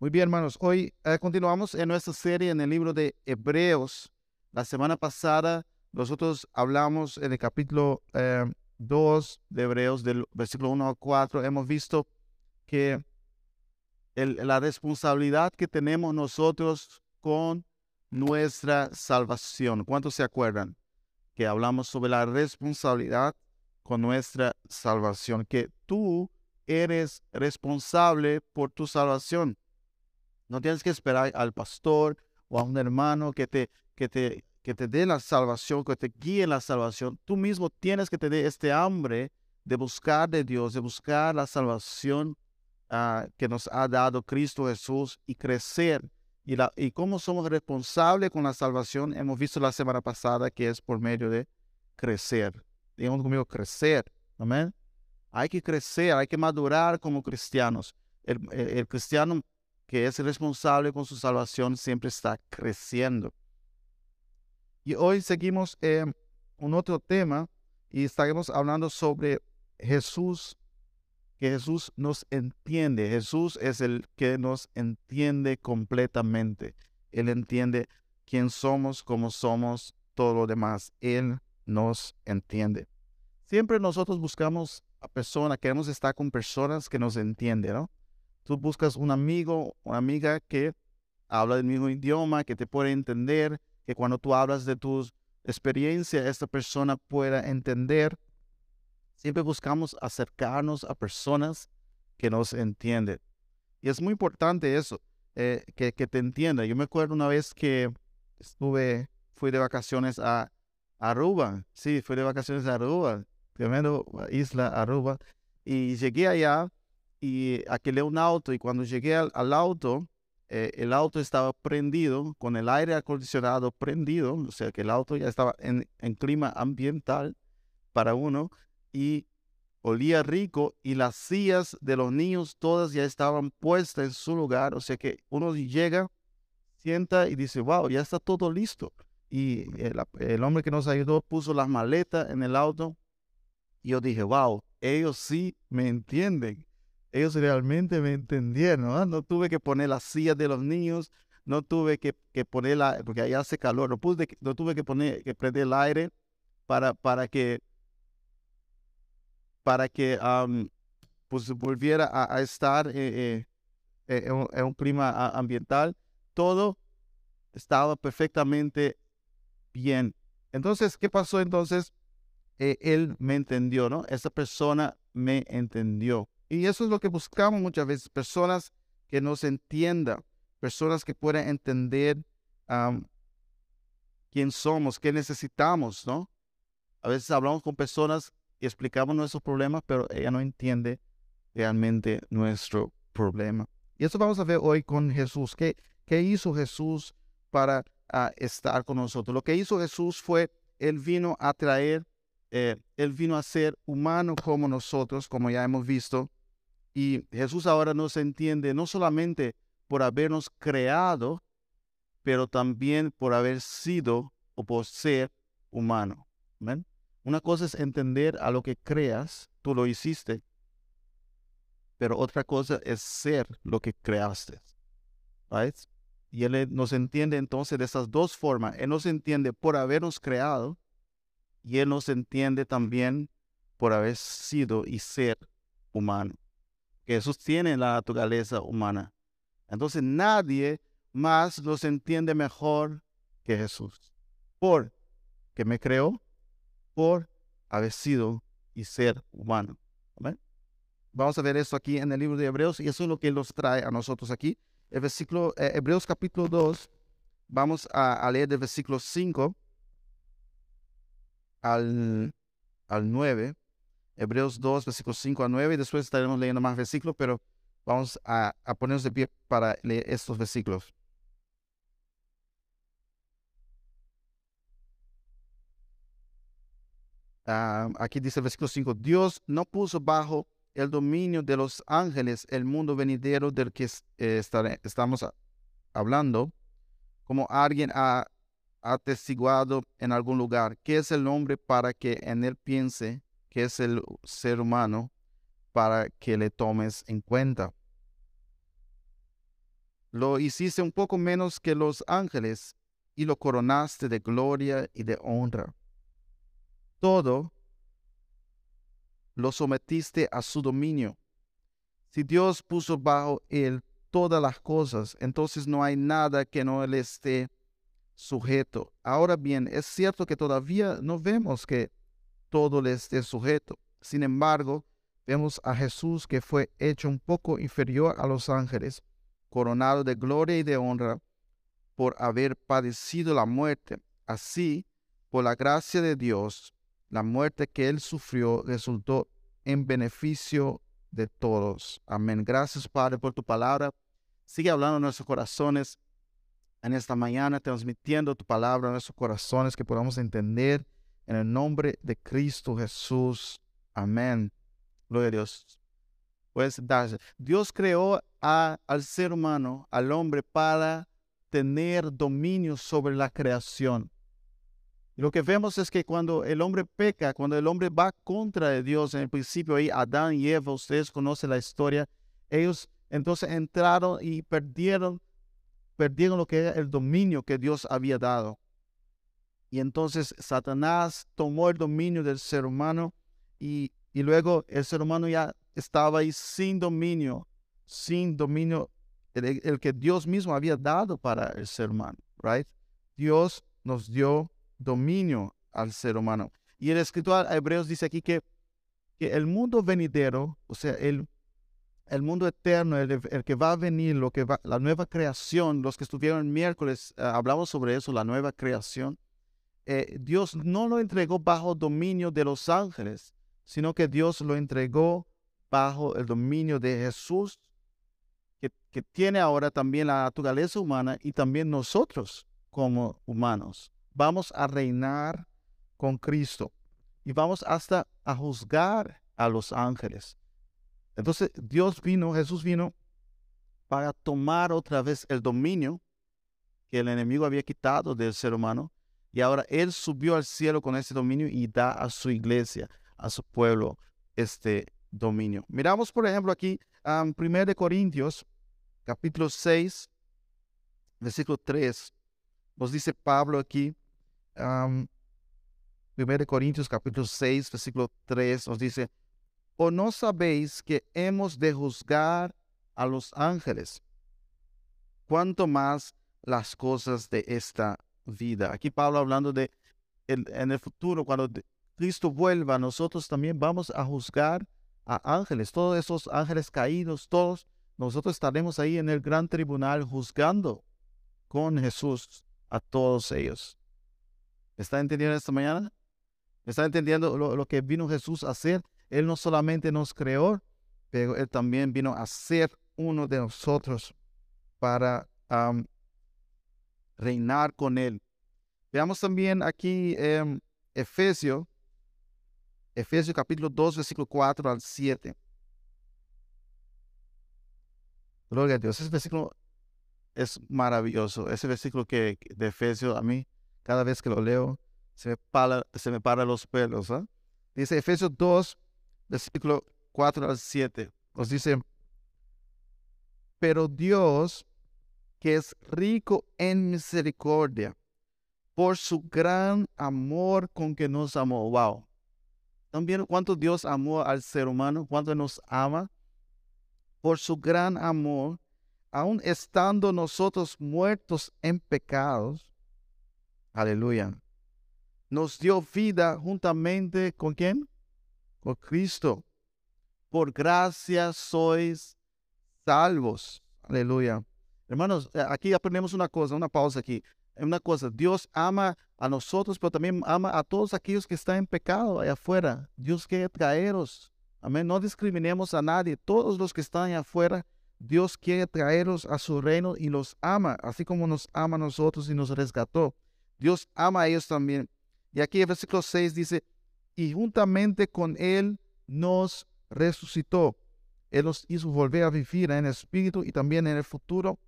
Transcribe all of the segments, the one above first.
Muy bien, hermanos. Hoy eh, continuamos en nuestra serie en el libro de Hebreos. La semana pasada nosotros hablamos en el capítulo 2 eh, de Hebreos, del versículo 1 al 4. Hemos visto que la responsabilidad que tenemos nosotros con nuestra salvación. ¿Cuántos se acuerdan? Que hablamos sobre la responsabilidad con nuestra salvación. Que tú eres responsable por tu salvación. No tienes que esperar al pastor o a un hermano que te, que te, que te dé la salvación, que te guíe la salvación. Tú mismo tienes que tener este hambre de buscar de Dios, de buscar la salvación ah, que nos ha dado Cristo Jesús y crecer. Y, la, y cómo somos responsables con la salvación, hemos visto la semana pasada que es por medio de crecer. Digamos conmigo, crecer. Amén. Hay que crecer, hay que madurar como cristianos. el cristiano que es responsable con su salvación, siempre está creciendo. Y hoy seguimos en un otro tema y estaremos hablando sobre Jesús, que Jesús nos entiende. Jesús es el que nos entiende completamente. Él entiende quién somos, cómo somos, todo lo demás. Él nos entiende. Siempre nosotros buscamos a personas, queremos estar con personas que nos entienden, ¿no? Tú buscas un amigo, una amiga que habla del mismo idioma, que te puede entender, que cuando tú hablas de tus experiencias, esta persona pueda entender. Siempre buscamos acercarnos a personas que nos entienden. Y es muy importante eso, eh, que, que, te entienda. Yo me acuerdo una vez que estuve, fui de vacaciones a Aruba. Sí, fui de vacaciones a Aruba, tremendo isla Aruba. Y llegué allá y alquilé un auto y cuando llegué al, auto, eh, el auto estaba prendido, con el aire acondicionado prendido, o sea que el auto ya estaba en, clima ambiental para uno y olía rico y las sillas de los niños todas ya estaban puestas en su lugar, o sea que uno llega, sienta y dice, wow, ya está todo listo. Y el, el hombre que nos ayudó puso las maletas en el auto y yo dije, wow, ellos sí me entienden ellos realmente me entendieron, ¿no? tuve que poner las sillas de los niños, no tuve que, que poner la, porque allá hace calor, no, pude, no tuve que poner, que prender el aire para, para que, para que pues volviera a, estar eh, eh, eh, en, un, clima ambiental. Todo estaba perfectamente bien. Entonces, ¿qué pasó entonces? él me entendió, ¿no? Esa persona me entendió. Y eso es lo que buscamos muchas veces, personas que nos entiendan, personas que puedan entender quién somos, qué necesitamos, ¿no? A veces hablamos con personas y explicamos nuestros problemas, pero ella no entiende realmente nuestro problema. Y eso vamos a ver hoy con Jesús. ¿Qué, qué hizo Jesús para ah, estar con nosotros? Lo que hizo Jesús fue, Él vino a traer, eh, Él vino a ser humano como nosotros, como ya hemos visto, y Jesús ahora nos entiende no solamente por habernos creado, pero también por haber sido o por ser humano. Una cosa es entender a lo que creas, tú lo hiciste, pero otra cosa es ser lo que creaste. Y Él nos entiende entonces de esas dos formas. Él nos entiende por habernos creado y Él nos entiende también por haber sido y ser humano. Jesús tiene la naturaleza humana. Entonces nadie más los entiende mejor que Jesús. Por que me creó, por haber sido y ser humano. Vamos a ver esto aquí en el libro de Hebreos y eso es lo que nos trae a nosotros aquí. El versículo, eh, Hebreos capítulo 2, vamos a, leer del versículo 5 al, al 9. Hebreos 2, versículos 5 a 9, y después estaremos leyendo más versículos, pero vamos a, ponernos de pie para leer estos versículos. Ah, aquí dice el versículo 5, Dios no puso bajo el dominio de los ángeles el mundo venidero del que eh, estamos hablando, como alguien ha atestiguado en algún lugar, que es el hombre para que en él piense que es el ser humano para que le tomes en cuenta. lo hiciste un poco menos que los ángeles y lo coronaste de gloria y de honra. Todo lo sometiste a su dominio. Si Dios puso bajo él todas las cosas, entonces no hay nada que no le esté sujeto. Ahora bien, es cierto que todavía no vemos que todo le esté sujeto. Sin embargo, vemos a Jesús que fue hecho un poco inferior a los ángeles, coronado de gloria y de honra por haber padecido la muerte. Así, por la gracia de Dios, la muerte que él sufrió resultó en beneficio de todos. Amén. Gracias, Padre, por tu palabra. Sigue hablando en nuestros corazones en esta mañana, transmitiendo tu palabra en nuestros corazones, que podamos entender en el nombre de Cristo Jesús. Amén. Gloria a Dios. Pues Dios creó al ser humano, al hombre, para tener dominio sobre la creación. lo que vemos es que cuando el hombre peca, cuando el hombre va contra de Dios, en el principio ahí Adán y Eva, ustedes conocen la historia, ellos entonces entraron y perdieron, perdieron lo que era el dominio que Dios había dado. Y entonces Satanás tomó el dominio del ser humano y, y luego el ser humano ya estaba ahí sin dominio, sin dominio, el, que Dios mismo había dado para el ser humano, right? Dios nos dio dominio al ser humano. Y el escritor a Hebreos dice aquí que, que el mundo venidero, o sea, el, el mundo eterno, el, que va a venir, lo que va, la nueva creación, los que estuvieron el miércoles, eh, hablamos sobre eso, la nueva creación. Eh, Dios no lo entregó bajo dominio de los ángeles, sino que Dios lo entregó bajo el dominio de Jesús, que, que tiene ahora también la naturaleza humana y también nosotros como humanos. Vamos a reinar con Cristo y vamos hasta a juzgar a los ángeles. Entonces Dios vino, Jesús vino para tomar otra vez el dominio que el enemigo había quitado del ser humano y ahora Él subió al cielo con ese dominio y da a su iglesia, a su pueblo, este dominio. Miramos, por ejemplo, aquí um, 1 Corintios, capítulo 6, versículo 3. Nos dice Pablo aquí, um, 1 Corintios, capítulo 6, versículo 3, nos dice, ¿o no sabéis que hemos de juzgar a los ángeles? Cuanto más las cosas de esta vida. Aquí Pablo hablando de en el futuro, cuando Cristo vuelva, nosotros también vamos a juzgar a ángeles, todos esos ángeles caídos, todos, nosotros estaremos ahí en el gran tribunal juzgando con Jesús a todos ellos. ¿Está entendiendo esta mañana? ¿Está entendiendo lo, que vino Jesús a hacer? Él no solamente nos creó, pero Él también vino a ser uno de nosotros para reinar con Él. Veamos también aquí en Efesios, Efesios capítulo 2, versículo 4 al 7. Gloria a Dios. Ese versículo es maravilloso. Ese versículo que de Efesios a mí, cada vez que lo leo, se me para, se me para los pelos. ¿ah? Dice Efesios 2, versículo 4 al 7. Nos dice, pero Dios que es rico en misericordia, por su gran amor con que nos amó. Wow. También cuánto Dios amó al ser humano, cuánto nos ama. Por su gran amor, aun estando nosotros muertos en pecados. Aleluya. Nos dio vida juntamente con quién? Con Cristo. Por gracia sois salvos. Aleluya. Hermanos, eh, aquí aprendemos una cosa, una pausa aquí. Una cosa, Dios ama a nosotros, pero también ama a todos aquellos que están en pecado allá afuera. Dios quiere traeros. Amén. No discriminemos a nadie. Todos los que están allá afuera, Dios quiere traerlos a su reino y los ama, así como nos ama a nosotros y nos rescató. Dios ama a ellos también. Y aquí el versículo 6 dice, y juntamente con Él nos resucitó. Él nos hizo volver a vivir en el espíritu y también en el futuro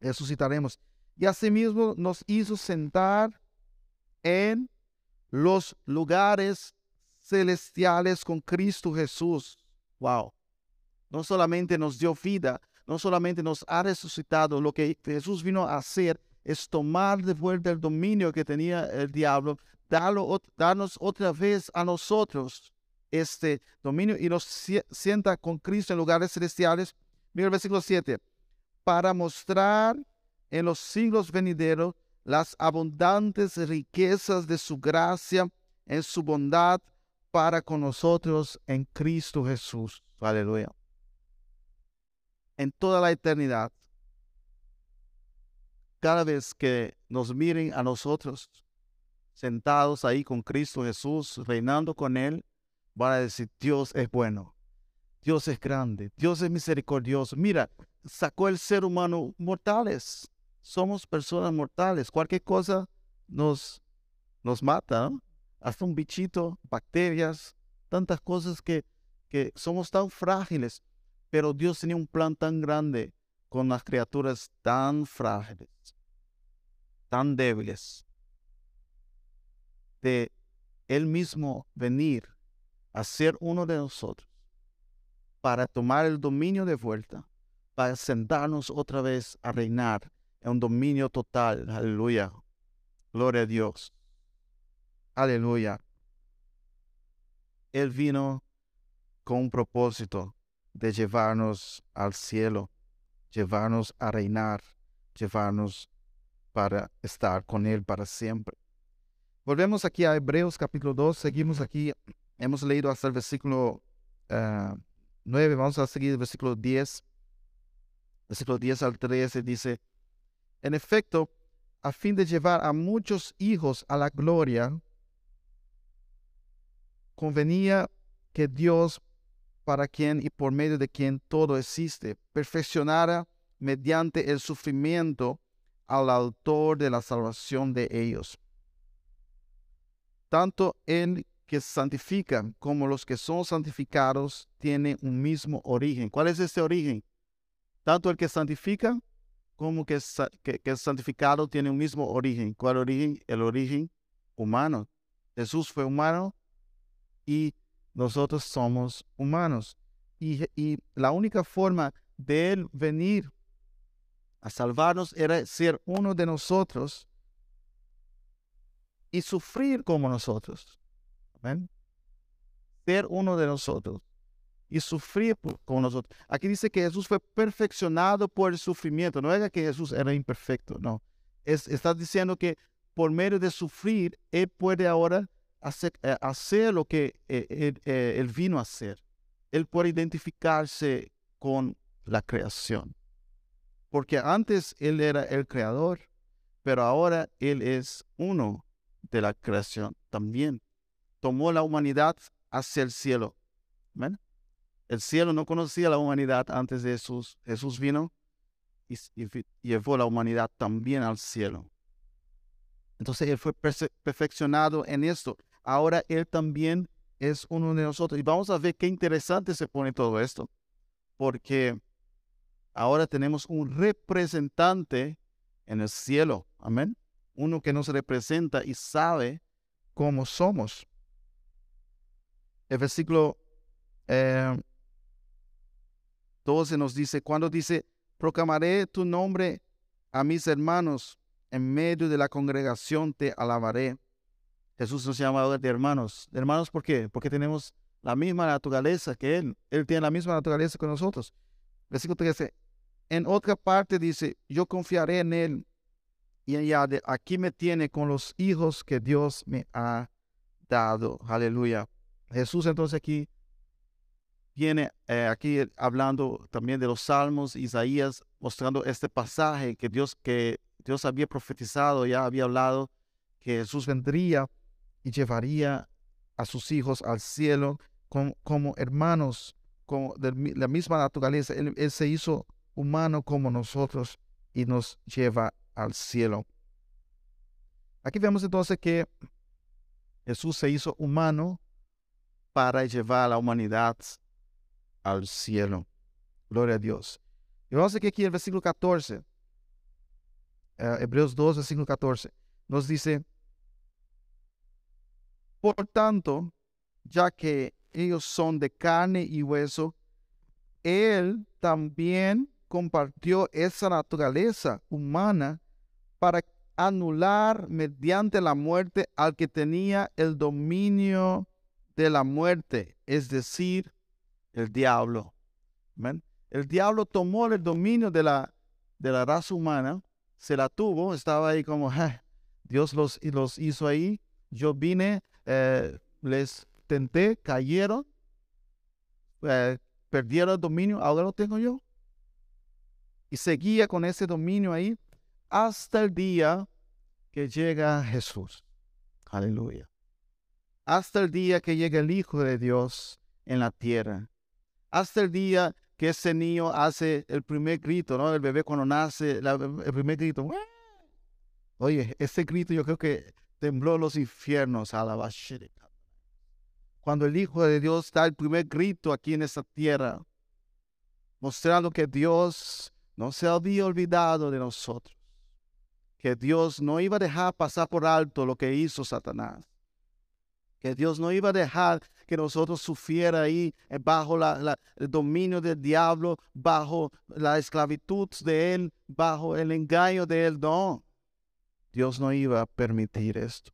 resucitaremos. Y asimismo nos hizo sentar en los lugares celestiales con Cristo Jesús. Wow. No solamente nos dio vida, no solamente nos ha resucitado, lo que Jesús vino a hacer es tomar de vuelta el dominio que tenía el diablo, darlo, darnos otra vez a nosotros este dominio y nos sienta con Cristo en lugares celestiales. Mira el versículo 7. Para mostrar en los siglos venideros las abundantes riquezas de su gracia en su bondad para con nosotros en Cristo Jesús. Aleluya. En toda la eternidad, cada vez que nos miren a nosotros sentados ahí con Cristo Jesús, reinando con Él, van a decir, Dios es bueno, Dios es grande, Dios es misericordioso. Mira, sacó el ser humano mortales. Somos personas mortales. Cualquier cosa nos, nos mata, hasta un bichito, bacterias, tantas cosas que, que somos tan frágiles. Pero Dios tenía un plan tan grande con las criaturas tan frágiles, tan débiles, de Él mismo venir a ser uno de nosotros para tomar el dominio de vuelta, para sentarnos otra vez a reinar en un dominio total. Aleluya. Gloria a Dios. Aleluya. Él vino con un propósito de llevarnos al cielo, llevarnos a reinar, llevarnos para estar con Él para siempre. Volvemos aquí a Hebreos capítulo 2, seguimos aquí Hemos leído hasta el versículo 9, ah, vamos a seguir el versículo 10. Versículo 10 al 13 dice, en efecto, a fin de llevar a muchos hijos a la gloria, convenía que Dios, para quien y por medio de quien todo existe, perfeccionara mediante el sufrimiento al autor de la salvación de ellos. Tanto en que santifican como los que son santificados tienen un mismo origen. ¿Cuál es ese origen? Tanto el que santifica como que, que, que santificado tiene un mismo origen. ¿Cuál origen? El origen humano. Jesús fue humano y nosotros somos humanos. Y, la única forma de Él venir a salvarnos era ser uno de nosotros y sufrir como nosotros. Ser uno de nosotros y sufrir con nosotros. Aquí dice que Jesús fue perfeccionado por el sufrimiento. No es que Jesús era imperfecto, no. Es, está diciendo que por medio de sufrir, Él puede ahora hacer, eh, hacer lo que eh, eh, él, vino a hacer. Él puede identificarse con la creación. Porque antes Él era el creador, pero ahora Él es uno de la creación también tomó la humanidad hacia el cielo. El cielo no conocía la humanidad antes de Jesús. Jesús vino y, llevó la humanidad también al cielo. Entonces Él fue perfeccionado en esto. Ahora Él también es uno de nosotros. Y vamos a ver qué interesante se pone todo esto. Porque ahora tenemos un representante en el cielo. Amén. Uno que nos representa y sabe cómo somos el versículo 12 eh, nos dice, cuando dice, proclamaré tu nombre a mis hermanos, en medio de la congregación te alabaré. Jesús nos llama de hermanos. ¿De hermanos por qué? Porque tenemos la misma naturaleza que Él. Él tiene la misma naturaleza que nosotros. Versículo 13. En otra parte dice, yo confiaré en Él y allá de aquí me tiene con los hijos que Dios me ha dado. Aleluya. Jesús entonces aquí viene eh, aquí hablando también de los salmos, Isaías, mostrando este pasaje que Dios, que Dios había profetizado, ya había hablado, que Jesús vendría y llevaría a sus hijos al cielo como, hermanos, como de la misma naturaleza. Él, él se hizo humano como nosotros y nos lleva al cielo. Aquí vemos entonces que Jesús se hizo humano para llevar a la humanidad al cielo. Gloria a Dios. Y vamos aquí, aquí el versículo 14. Eh, Hebreos 2, versículo 14. Nos dice, por tanto, ya que ellos son de carne y hueso, Él también compartió esa naturaleza humana para anular mediante la muerte al que tenía el dominio de la muerte, es decir, el diablo. El diablo tomó el dominio de la, de la raza humana, se la tuvo, estaba ahí como, Dios los, los hizo ahí, yo vine, eh, les tenté, cayeron, eh, perdieron el dominio, ahora lo tengo yo. Y seguía con ese dominio ahí hasta el día que llega Jesús. Aleluya. Hasta el día que llega el Hijo de Dios en la tierra. Hasta el día que ese niño hace el primer grito, ¿no? El bebé cuando nace, el primer grito. Oye, ese grito yo creo que tembló los infiernos a la Cuando el Hijo de Dios da el primer grito aquí en esta tierra, mostrando que Dios no se había olvidado de nosotros que Dios no iba a dejar pasar por alto lo que hizo Satanás. Que Dios no iba a dejar que nosotros sufriera ahí eh, bajo el dominio del diablo, bajo la esclavitud de él, bajo el engaño de él. No, Dios no iba a permitir esto.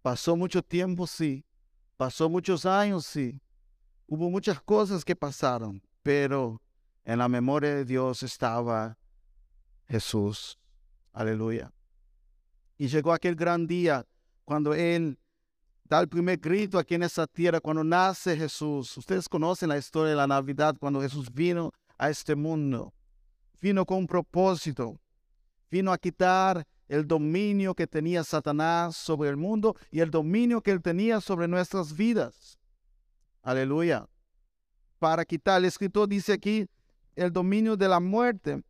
Pasó mucho tiempo, sí. Pasó muchos años, sí. Hubo muchas cosas que pasaron, pero en la memoria de Dios estaba Jesús Aleluya. Y llegó aquel gran día cuando Él da el primer grito aquí en esa tierra, cuando nace Jesús. Ustedes conocen la historia de la Navidad, cuando Jesús vino a este mundo. Vino con un propósito. Vino a quitar el dominio que tenía Satanás sobre el mundo y el dominio que él tenía sobre nuestras vidas. Aleluya. Para quitar, el escritor dice aquí, el dominio de la muerte.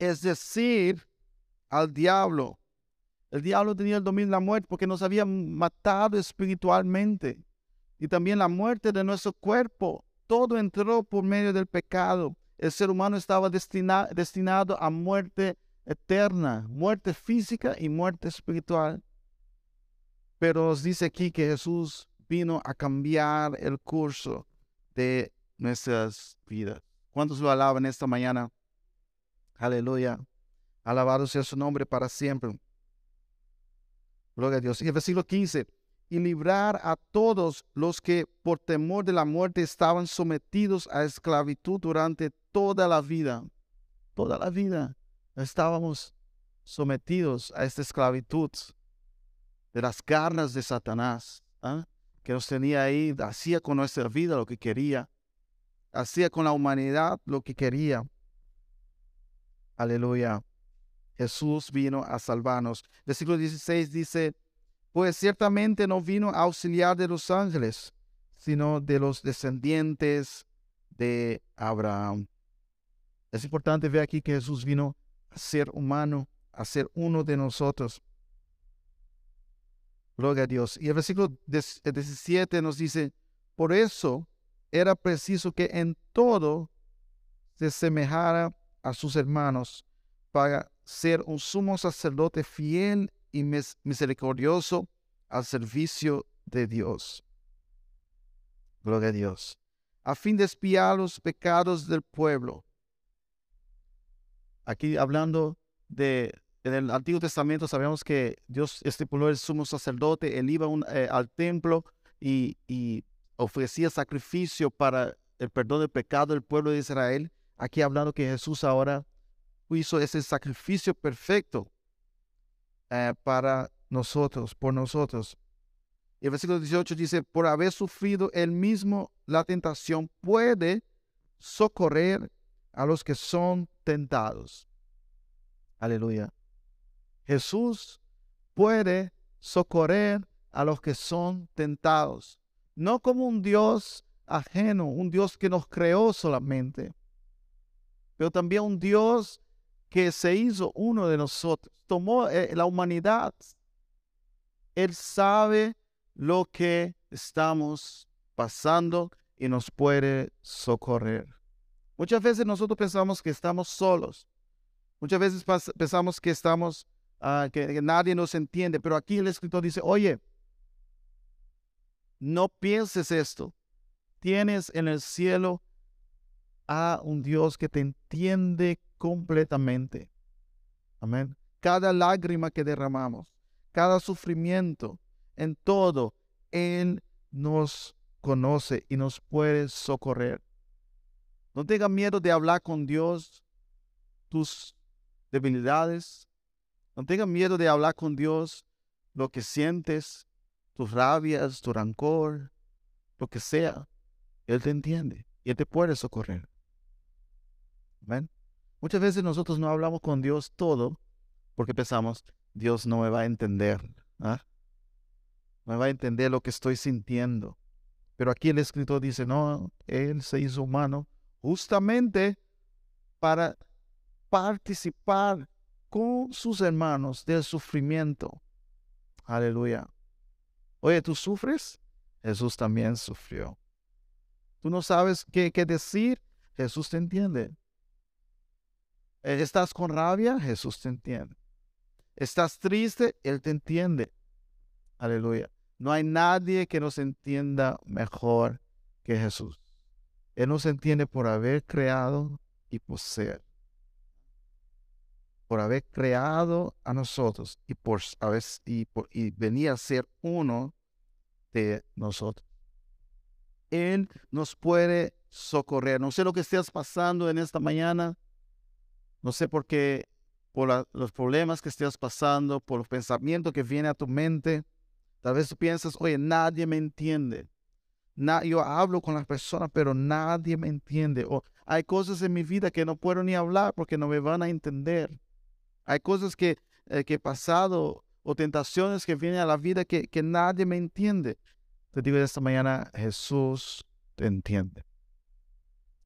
Es decir, al diablo. El diablo tenía el dominio de la muerte porque nos había matado espiritualmente. Y también la muerte de nuestro cuerpo. Todo entró por medio del pecado. El ser humano estaba destinado a muerte eterna, muerte física y muerte espiritual. Pero nos dice aquí que Jesús vino a cambiar el curso de nuestras vidas. ¿Cuántos lo alaban esta mañana? Aleluya. Alabado sea su nombre para siempre. Gloria a Dios. Y el versículo 15. Y librar a todos los que por temor de la muerte estaban sometidos a esclavitud durante toda la vida. Toda la vida estábamos sometidos a esta esclavitud de las carnes de Satanás, ¿ah? que nos tenía ahí, hacía con nuestra vida lo que quería, hacía con la humanidad lo que quería. Aleluya. Jesús vino a salvarnos. Versículo 16 dice, pues ciertamente no vino a auxiliar de los ángeles, sino de los descendientes de Abraham. Es importante ver aquí que Jesús vino a ser humano, a ser uno de nosotros. Gloria a Dios. Y el versículo 17 nos dice, por eso era preciso que en todo se semejara a sus hermanos para ser un sumo sacerdote fiel y misericordioso al servicio de Dios. Gloria a Dios. A fin de espiar los pecados del pueblo. Aquí hablando de, en el Antiguo Testamento sabemos que Dios estipuló el sumo sacerdote, él iba eh, al templo y, y ofrecía sacrificio para el perdón del pecado del pueblo de Israel. Aquí hablando que Jesús ahora hizo ese sacrificio perfecto eh, para nosotros, por nosotros. Y el versículo 18 dice, por haber sufrido él mismo la tentación, puede socorrer a los que son tentados. Aleluya. Jesús puede socorrer a los que son tentados. No como un Dios ajeno, un Dios que nos creó solamente, pero también un Dios que se hizo uno de nosotros, tomó eh, la humanidad. Él sabe lo que estamos pasando y nos puede socorrer. Muchas veces nosotros pensamos que estamos solos. Muchas veces pensamos que estamos, ah, que nadie nos entiende, pero aquí el escritor dice, oye, no pienses esto. Tienes en el cielo un Dios que te entiende completamente. Amén. Cada lágrima que derramamos, cada sufrimiento, en todo, Él nos conoce y nos puede socorrer. No tenga miedo de hablar con Dios tus debilidades. No tenga miedo de hablar con Dios lo que sientes, tus rabias, tu rancor, lo que sea. Él te entiende y Él te puede socorrer. Muchas veces nosotros no hablamos con Dios todo porque pensamos, Dios no me va a entender. ¿ah? No me va a entender lo que estoy sintiendo. Pero aquí el escritor dice, no, Él se hizo humano justamente para participar con sus hermanos del sufrimiento. Aleluya. Oye, ¿tú sufres? Jesús también sufrió. ¿Tú no sabes qué, qué decir? Jesús te entiende. ¿Estás con rabia? Jesús te entiende. ¿Estás triste? Él te entiende. Aleluya. No hay nadie que nos entienda mejor que Jesús. Él nos entiende por haber creado y poseer. Por haber creado a nosotros y por, haber, y, y venir a ser uno de nosotros. Él nos puede socorrer. No sé lo que estés pasando en esta mañana. No sé por qué, por los problemas que estés pasando, por los pensamientos que vienen a tu mente. Tal vez tú piensas, oye, nadie me entiende yo hablo con las personas, pero nadie me entiende. O hay cosas en mi vida que no puedo ni hablar porque no me van a entender. Hay cosas que, eh, que he pasado o tentaciones que vienen a la vida que, que nadie me entiende. Te digo esta mañana, Jesús te entiende.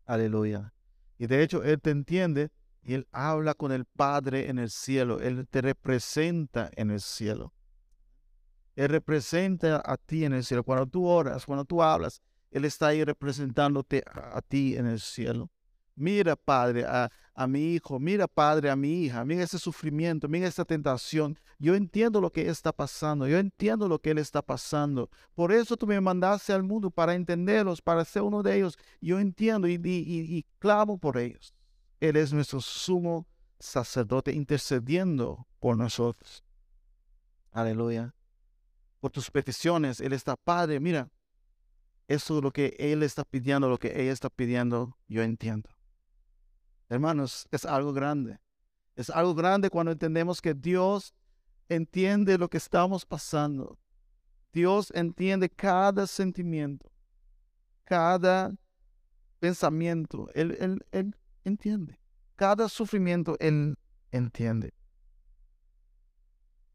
Aleluya. Y de hecho, Él te entiende y Él habla con el Padre en el cielo. Él te representa en el cielo. Él representa a ti en el cielo. Cuando tú oras, cuando tú hablas, Él está ahí representándote a, ti en el cielo. Mira, Padre, a, a, mi hijo, mira, Padre, a mi hija, mira ese sufrimiento, mira esa tentación. Yo entiendo lo que está pasando, yo entiendo lo que Él está pasando. Por eso tú me mandaste al mundo para entenderlos, para ser uno de ellos. Yo entiendo y, y, y clamo por ellos. Él es nuestro sumo sacerdote intercediendo por nosotros. Aleluya por tus peticiones. Él está, Padre, mira, eso es lo que Él está pidiendo, lo que ella está pidiendo, yo entiendo. Hermanos, es algo grande. Es algo grande cuando entendemos que Dios entiende lo que estamos pasando. Dios entiende cada sentimiento, cada pensamiento. Él, él, él entiende. Cada sufrimiento Él entiende.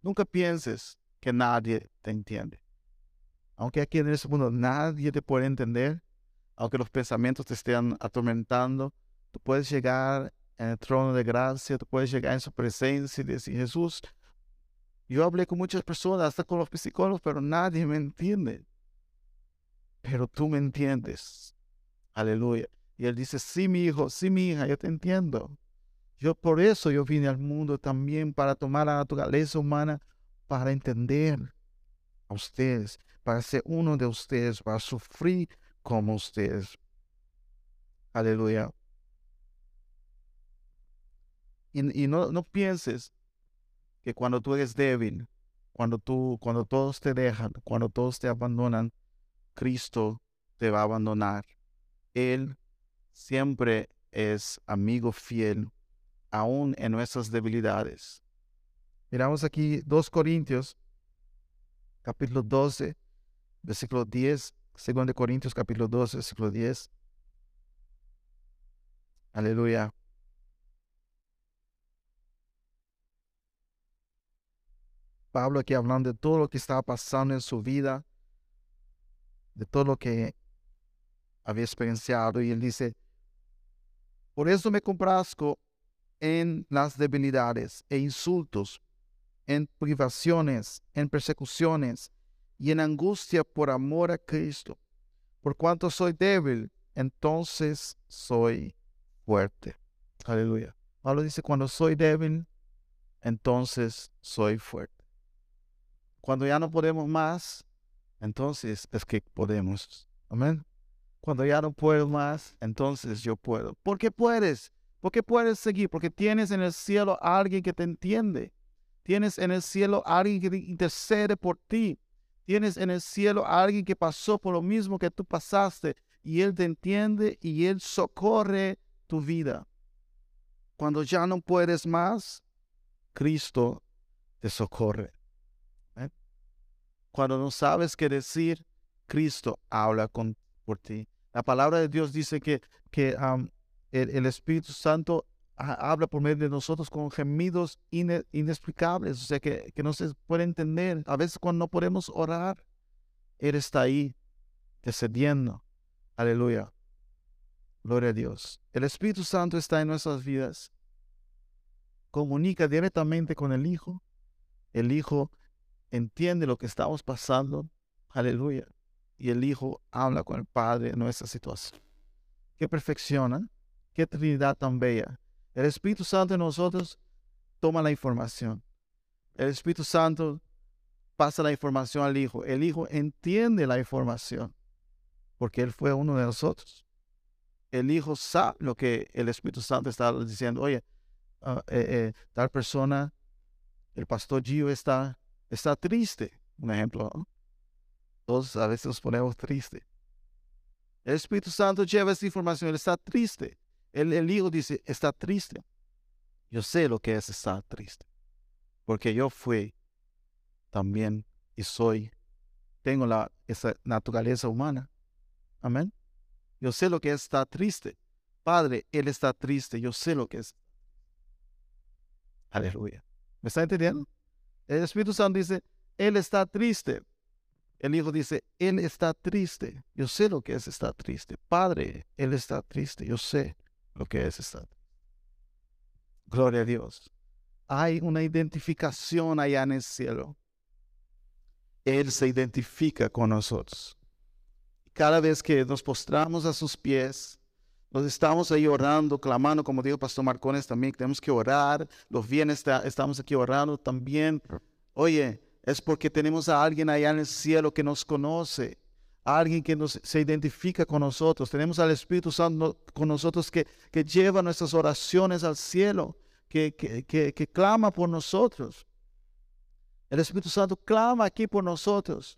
Nunca pienses que nadie te entiende. Aunque aquí en este mundo nadie te puede entender, aunque los pensamientos te estén atormentando, tú puedes llegar en el trono de gracia, tú puedes llegar en su presencia y decir, Jesús, yo hablé con muchas personas, hasta con los psicólogos, pero nadie me entiende. Pero tú me entiendes. Aleluya. Y él dice, sí, mi hijo, sí, mi hija, yo te entiendo. Yo por eso yo vine al mundo también para tomar la naturaleza humana para entender a ustedes, para ser uno de ustedes, para sufrir como ustedes. Aleluya. Y, no, no, pienses que cuando tú eres débil, cuando tú, cuando todos te dejan, cuando todos te abandonan, Cristo te va a abandonar. Él siempre es amigo fiel, aún en nuestras debilidades. Miramos aquí 2 Corintios, capítulo 12, versículo 10. 2 Corintios, capítulo 12, versículo 10. Aleluya. Pablo aquí hablando de todo lo que estaba pasando en su vida, de todo lo que había experienciado. Y él dice, por eso me complazco en las debilidades e insultos en privaciones, en persecuciones y en angustia por amor a Cristo. Por cuanto soy débil, entonces soy fuerte. Aleluya. Pablo dice, cuando soy débil, entonces soy fuerte. Cuando ya no podemos más, entonces es que podemos. Amén. Cuando ya no puedo más, entonces yo puedo. ¿Por qué puedes? ¿Por qué puedes seguir? Porque tienes en el cielo a alguien que te entiende. Tienes en el cielo a alguien que intercede por ti. Tienes en el cielo a alguien que pasó por lo mismo que tú pasaste y Él te entiende y Él socorre tu vida. Cuando ya no puedes más, Cristo te socorre. ¿eh? Cuando no sabes qué decir, Cristo habla con, por ti. La palabra de Dios dice que, que el, Espíritu Santo habla por medio de nosotros con gemidos inexplicables, o sea, que, que no se puede entender. A veces cuando no podemos orar, Él está ahí, descendiendo. Aleluya. Gloria a Dios. El Espíritu Santo está en nuestras vidas. Comunica directamente con el Hijo. El Hijo entiende lo que estamos pasando. Aleluya. Y el Hijo habla con el Padre en nuestra situación. Qué perfección, qué Trinidad tan bella. El Espíritu Santo en nosotros toma la información. El Espíritu Santo pasa la información al Hijo. El Hijo entiende la información porque Él fue uno de nosotros. El Hijo sabe lo que el Espíritu Santo está diciendo. Oye, ah, eh, eh, tal persona, el pastor Gio está, está triste. Un ejemplo. Todos a veces nos ponemos tristes. El Espíritu Santo lleva esa información. Él está triste. El, hijo dice, está triste. Yo sé lo que es estar triste. Porque yo fui también y soy, tengo la, esa naturaleza humana. Amén. Yo sé lo que es estar triste. Padre, Él está triste. Yo sé lo que es. Aleluya. ¿Me está entendiendo? El Espíritu Santo dice, Él está triste. El Hijo dice, Él está triste. Yo sé lo que es estar triste. Padre, Él está triste. Yo sé lo que es estar. Gloria a Dios. Hay una identificación allá en el cielo. Él se identifica con nosotros. Cada vez que nos postramos a sus pies, nos estamos ahí orando, clamando, como dijo Pastor Marcones también, tenemos que orar. Los bienes estamos aquí orando también. Oye, es porque tenemos a alguien allá en el cielo que nos conoce alguien que nos, se identifica con nosotros. Tenemos al Espíritu Santo con nosotros que, lleva nuestras oraciones al cielo, que, clama por nosotros. El Espíritu Santo clama aquí por nosotros.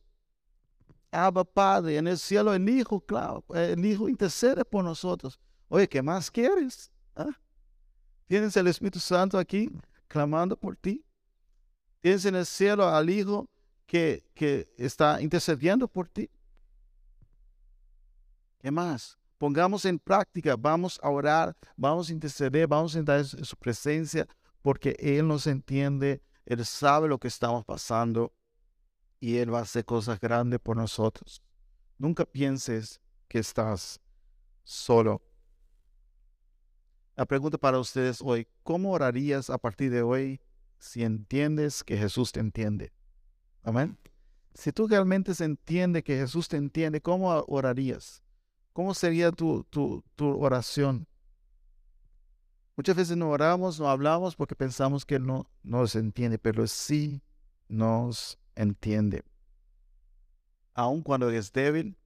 Abba Padre, en el cielo el Hijo clama, el Hijo intercede por nosotros. Oye, ¿qué más quieres? ¿Ah? ¿Tienes el Espíritu Santo aquí clamando por ti? ¿Tienes en el cielo al Hijo que, que está intercediendo por ti? ¿Qué más? Pongamos en práctica, vamos a orar, vamos a interceder, vamos a entrar en su presencia, porque Él nos entiende, Él sabe lo que estamos pasando y Él va a hacer cosas grandes por nosotros. Nunca pienses que estás solo. La pregunta para ustedes hoy, ¿cómo orarías a partir de hoy si entiendes que Jesús te entiende? Amén. Si tú realmente se entiende que Jesús te entiende, ¿cómo orarías? ¿Cómo sería tu, tu, oración? Muchas veces no oramos, no hablamos porque pensamos que Él no nos entiende, pero sí nos entiende. Aun cuando eres débil,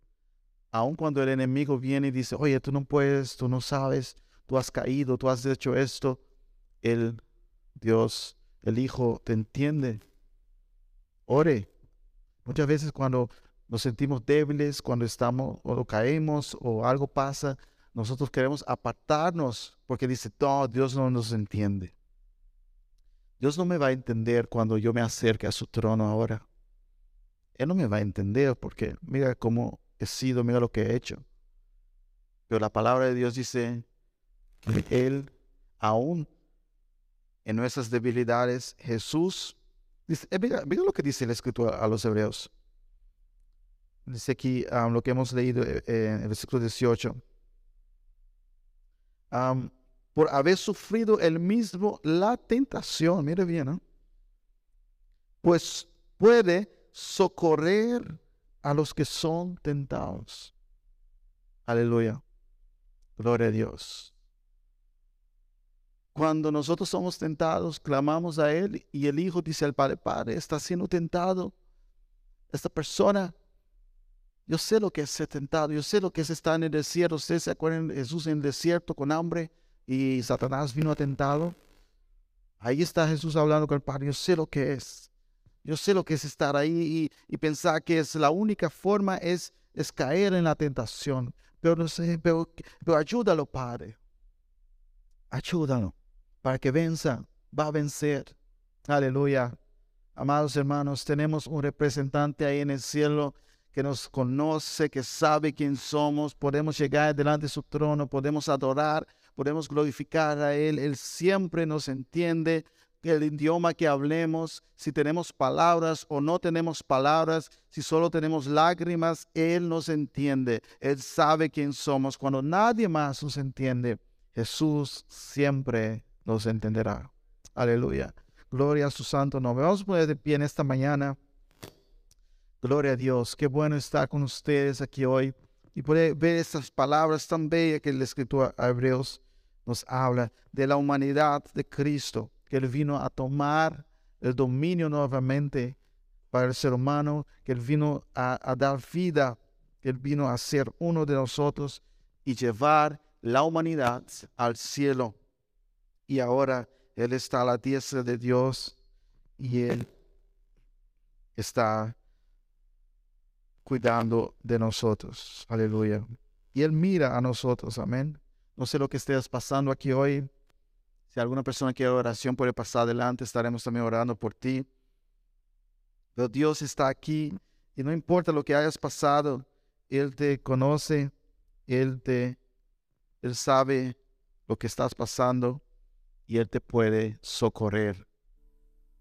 aun cuando el enemigo viene y dice, oye, tú no puedes, tú no sabes, tú has caído, tú has hecho esto, el Dios, el Hijo, te entiende. Ore. Muchas veces cuando nos sentimos débiles cuando estamos o caemos o algo pasa, nosotros queremos apartarnos porque dice, no, Dios no nos entiende. Dios no me va a entender cuando yo me acerque a su trono ahora. Él no me va a entender porque mira cómo he sido, mira lo que he hecho. Pero la palabra de Dios dice que Él, aún en nuestras debilidades, Jesús, dice, eh, mira, lo que dice la escritura a los hebreos. Dice aquí lo que hemos leído eh, en el versículo 18. por haber sufrido el mismo la tentación, mire bien, pues puede socorrer a los que son tentados. Aleluya. Gloria a Dios. Cuando nosotros somos tentados, clamamos a Él y el Hijo dice al Padre, Padre, está siendo tentado esta persona Yo sé lo que es ser tentado, yo sé lo que es estar en el desierto. Ustedes se acuerdan de Jesús en el desierto con hambre y Satanás vino atentado. Ahí está Jesús hablando con el Padre. Yo sé lo que es. Yo sé lo que es estar ahí y, pensar que es la única forma es, caer en la tentación. Pero no sé, pero, pero ayúdalo, Padre. Ayúdalo para que venza. Va a vencer. Aleluya. Amados hermanos, tenemos un representante ahí en el cielo que nos conoce, que sabe quién somos. Podemos llegar delante de su trono, podemos adorar, podemos glorificar a Él. Él siempre nos entiende el idioma que hablemos, si tenemos palabras o no tenemos palabras, si solo tenemos lágrimas, Él nos entiende. Él sabe quién somos. Cuando nadie más nos entiende, Jesús siempre nos entenderá. Aleluya. Gloria a su santo nombre. Vamos a poner de pie en esta mañana. Gloria a Dios. Qué bueno estar con ustedes aquí hoy y poder ver estas palabras tan bellas que el escritor a Hebreos nos habla de la humanidad de Cristo que Él vino a tomar el dominio nuevamente para el ser humano, que Él vino a, dar vida, que Él vino a ser uno de nosotros y llevar la humanidad al cielo. Y ahora Él está a la diestra de Dios y Él está cuidando de nosotros. Aleluya. Y Él mira a nosotros. Amén. No sé lo que estés pasando aquí hoy. Si alguna persona quiere oración, puede pasar adelante. Estaremos también orando por ti. Pero Dios está aquí y no importa lo que hayas pasado, Él te conoce, Él te, Él sabe lo que estás pasando y Él te puede socorrer.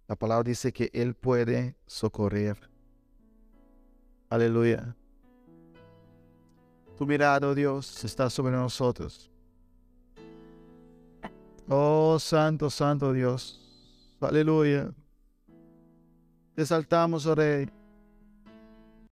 La palabra dice que Él puede socorrer. Aleluya. Tu mirada, oh Dios, está sobre nosotros. Oh, santo, santo Dios. Aleluya. Te saltamos, oh Rey.